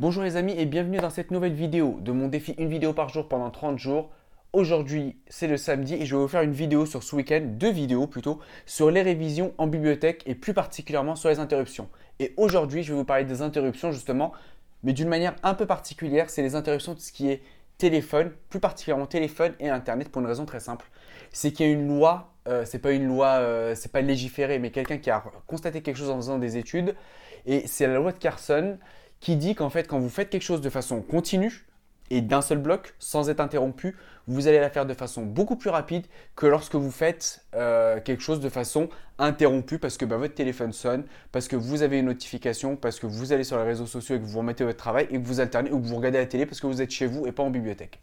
Bonjour les amis et bienvenue dans cette nouvelle vidéo de mon défi une vidéo par jour pendant 30 jours. Aujourd'hui c'est le samedi et je vais vous faire une vidéo sur ce week-end, deux vidéos plutôt, sur les révisions en bibliothèque et plus particulièrement sur les interruptions. Et aujourd'hui je vais vous parler des interruptions justement, mais d'une manière un peu particulière, c'est les interruptions de ce qui est téléphone, plus particulièrement téléphone et internet pour une raison très simple. C'est qu'il y a une loi, euh, c'est pas une loi, euh, c'est pas légiféré, mais quelqu'un qui a constaté quelque chose en faisant des études, et c'est la loi de Carson qui dit qu'en fait, quand vous faites quelque chose de façon continue et d'un seul bloc, sans être interrompu, vous allez la faire de façon beaucoup plus rapide que lorsque vous faites euh, quelque chose de façon interrompue parce que bah, votre téléphone sonne, parce que vous avez une notification, parce que vous allez sur les réseaux sociaux et que vous remettez votre travail et que vous alternez ou que vous regardez la télé parce que vous êtes chez vous et pas en bibliothèque.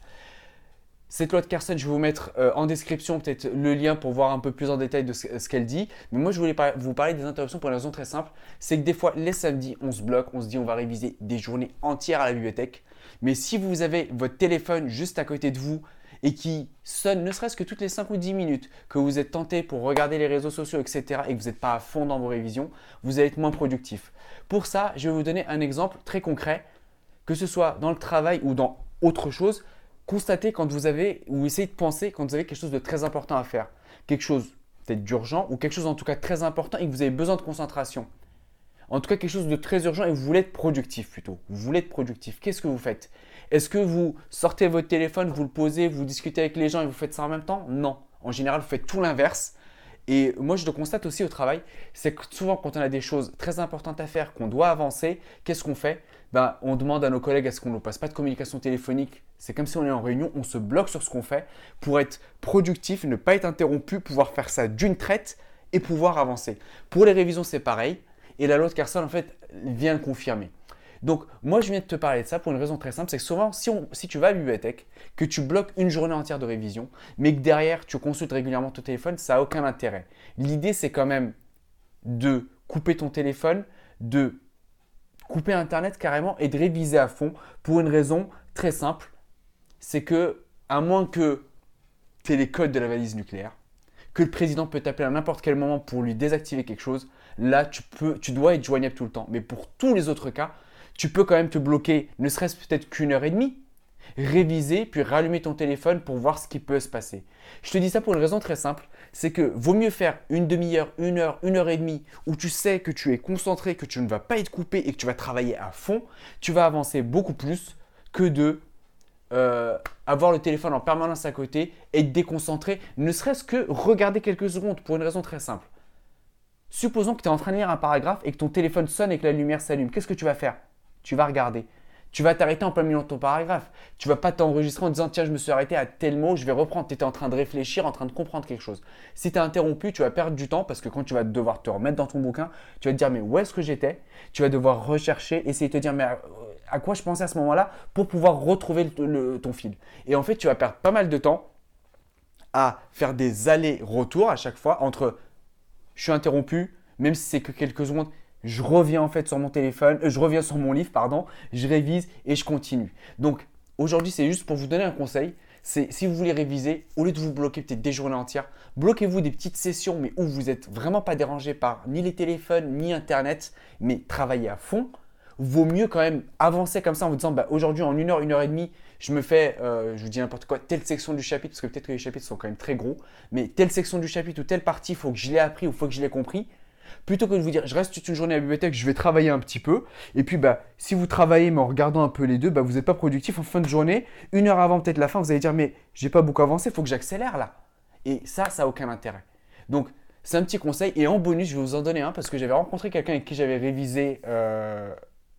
Cette loi de Carson, je vais vous mettre euh, en description peut-être le lien pour voir un peu plus en détail de ce, qu'elle dit. Mais moi, je voulais vous parler des interruptions pour une raison très simple. C'est que des fois, les samedis, on se bloque, on se dit on va réviser des journées entières à la bibliothèque. Mais si vous avez votre téléphone juste à côté de vous et qui sonne ne serait-ce que toutes les 5 ou 10 minutes, que vous êtes tenté pour regarder les réseaux sociaux, etc., et que vous n'êtes pas à fond dans vos révisions, vous allez être moins productif. Pour ça, je vais vous donner un exemple très concret, que ce soit dans le travail ou dans autre chose constatez quand vous avez, ou essayez de penser quand vous avez quelque chose de très important à faire. Quelque chose peut-être d'urgent ou quelque chose en tout cas très important et que vous avez besoin de concentration. En tout cas, quelque chose de très urgent et vous voulez être productif plutôt. Vous voulez être productif. Qu'est-ce que vous faites? Est-ce que vous sortez votre téléphone, vous le posez, vous discutez avec les gens et vous faites ça en même temps? Non. En général, vous faites tout l'inverse. Et moi, je le constate aussi au travail, c'est que souvent, quand on a des choses très importantes à faire, qu'on doit avancer, qu'est-ce qu'on fait? Ben, On demande à nos collègues à ce qu'on ne passe pas de communication téléphonique. C'est comme si on est en réunion, on se bloque sur ce qu'on fait pour être productif, ne pas être interrompu, pouvoir faire ça d'une traite et pouvoir avancer. Pour les révisions, c'est pareil. Et la loi de en fait, vient le confirmer. Donc, moi, je viens de te parler de ça pour une raison très simple. C'est que souvent, si, si, tu vas à la bibliothèque, que tu bloques une journée entière de révision, mais que derrière, tu consultes régulièrement ton téléphone, ça n'a aucun intérêt. L'idée, c'est quand même de couper ton téléphone, de couper Internet carrément et de réviser à fond pour une raison très simple. C'est que, à moins que tu aies les codes de la valise nucléaire, que le président peut t'appeler à n'importe quel moment pour lui désactiver quelque chose, là, tu, peux, tu dois être joignable tout le temps. Mais pour tous les autres cas, tu peux quand même te bloquer, ne serait-ce peut-être qu'une heure et demie, réviser, puis rallumer ton téléphone pour voir ce qui peut se passer. Je te dis ça pour une raison très simple, c'est que vaut mieux faire une demi-heure, une heure, une heure et demie, où tu sais que tu es concentré, que tu ne vas pas être coupé et que tu vas travailler à fond, tu vas avancer beaucoup plus que de euh, avoir le téléphone en permanence à côté et te déconcentrer, ne serait-ce que regarder quelques secondes pour une raison très simple. Supposons que tu es en train de lire un paragraphe et que ton téléphone sonne et que la lumière s'allume. Qu'est-ce que tu vas faire? Tu vas regarder. Tu vas t'arrêter en plein milieu de ton paragraphe. Tu vas pas t'enregistrer en disant tiens, je me suis arrêté à tel mot, je vais reprendre. Tu étais en train de réfléchir, en train de comprendre quelque chose. Si tu es interrompu, tu vas perdre du temps parce que quand tu vas devoir te remettre dans ton bouquin, tu vas te dire mais où est-ce que j'étais? Tu vas devoir rechercher, essayer de te dire mais à, quoi je pensais à ce moment-là pour pouvoir retrouver ton fil. Et en fait, tu vas perdre pas mal de temps à faire des allers-retours à chaque fois entre je suis interrompu, même si c'est que quelques secondes je reviens en fait sur mon téléphone, euh, je reviens sur mon livre, pardon, je révise et je continue. Donc aujourd'hui, c'est juste pour vous donner un conseil. C'est si vous voulez réviser, au lieu de vous bloquer peut-être des journées entières, bloquez-vous des petites sessions, mais où vous n'êtes vraiment pas dérangé par ni les téléphones, ni Internet, mais travaillez à fond. Vaut mieux quand même avancer comme ça en vous disant bah, aujourd'hui en une heure, une heure et demie, je me fais, euh, je vous dis n'importe quoi, telle section du chapitre, parce que peut-être que les chapitres sont quand même très gros, mais telle section du chapitre ou telle partie, il faut que je l'ai appris ou il faut que je l'ai compris plutôt que de vous dire je reste toute une journée à la bibliothèque, je vais travailler un petit peu. Et puis bah, si vous travaillez mais en regardant un peu les deux, bah, vous n'êtes pas productif en fin de journée. Une heure avant peut-être la fin, vous allez dire mais j'ai pas beaucoup avancé, il faut que j'accélère là. Et ça, ça n'a aucun intérêt. Donc c'est un petit conseil. Et en bonus, je vais vous en donner un parce que j'avais rencontré quelqu'un avec qui j'avais révisé, euh,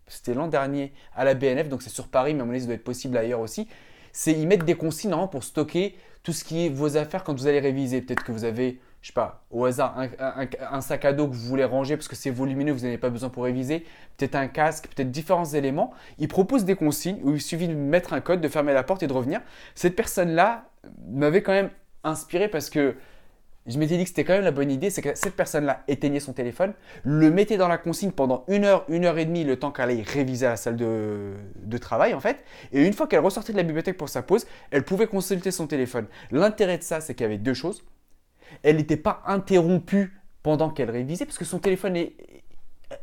c'était l'an dernier à la BNF, donc c'est sur Paris, mais à mon avis, ça doit être possible ailleurs aussi. C'est ils mettent des consignes pour stocker tout ce qui est vos affaires quand vous allez réviser. Peut-être que vous avez je sais pas, au hasard, un, sac à dos que vous voulez ranger parce que c'est volumineux, vous n'avez pas besoin pour réviser, peut-être un casque, peut-être différents éléments. Il propose des consignes où il suffit de mettre un code, de fermer la porte et de revenir. Cette personne-là m'avait quand même inspiré parce que je m'étais dit que c'était quand même la bonne idée, c'est que cette personne-là éteignait son téléphone, le mettait dans la consigne pendant une heure, une heure et demie, le temps qu'elle aille réviser à la salle de, de travail en fait. Et une fois qu'elle ressortait de la bibliothèque pour sa pause, elle pouvait consulter son téléphone. L'intérêt de ça, c'est qu'il y avait deux choses elle n'était pas interrompue pendant qu'elle révisait parce que son téléphone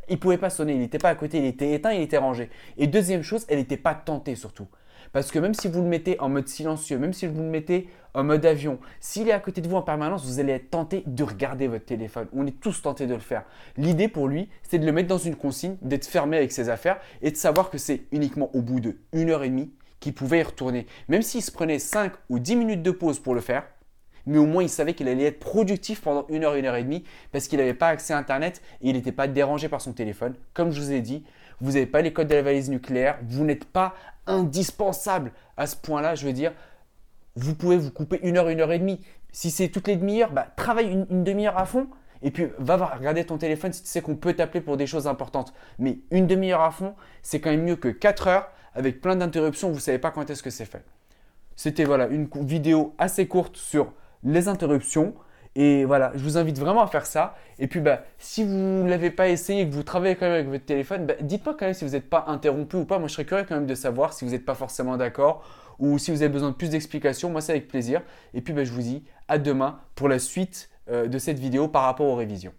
il pouvait pas sonner, il n'était pas à côté, il était éteint, il était rangé. Et deuxième chose, elle n'était pas tentée surtout. Parce que même si vous le mettez en mode silencieux, même si vous le mettez en mode avion, s'il est à côté de vous en permanence, vous allez être tenté de regarder votre téléphone. On est tous tentés de le faire. L'idée pour lui, c'est de le mettre dans une consigne, d'être fermé avec ses affaires et de savoir que c'est uniquement au bout de une heure et demie qu'il pouvait y retourner. Même s'il se prenait 5 ou 10 minutes de pause pour le faire, mais au moins il savait qu'il allait être productif pendant une heure, une heure et demie parce qu'il n'avait pas accès à Internet et il n'était pas dérangé par son téléphone. Comme je vous ai dit, vous n'avez pas les codes de la valise nucléaire, vous n'êtes pas indispensable à ce point-là. Je veux dire, vous pouvez vous couper une heure, une heure et demie. Si c'est toutes les demi-heures, bah, travaille une, demi-heure à fond et puis va regarder ton téléphone si tu sais qu'on peut t'appeler pour des choses importantes. Mais une demi-heure à fond, c'est quand même mieux que quatre heures avec plein d'interruptions, vous ne savez pas quand est-ce que c'est fait. C'était voilà une vidéo assez courte sur les interruptions. Et voilà, je vous invite vraiment à faire ça. Et puis, bah, si vous ne l'avez pas essayé que vous travaillez quand même avec votre téléphone, bah, dites-moi quand même si vous n'êtes pas interrompu ou pas. Moi, je serais curieux quand même de savoir si vous n'êtes pas forcément d'accord ou si vous avez besoin de plus d'explications. Moi, c'est avec plaisir. Et puis, bah, je vous dis à demain pour la suite euh, de cette vidéo par rapport aux révisions.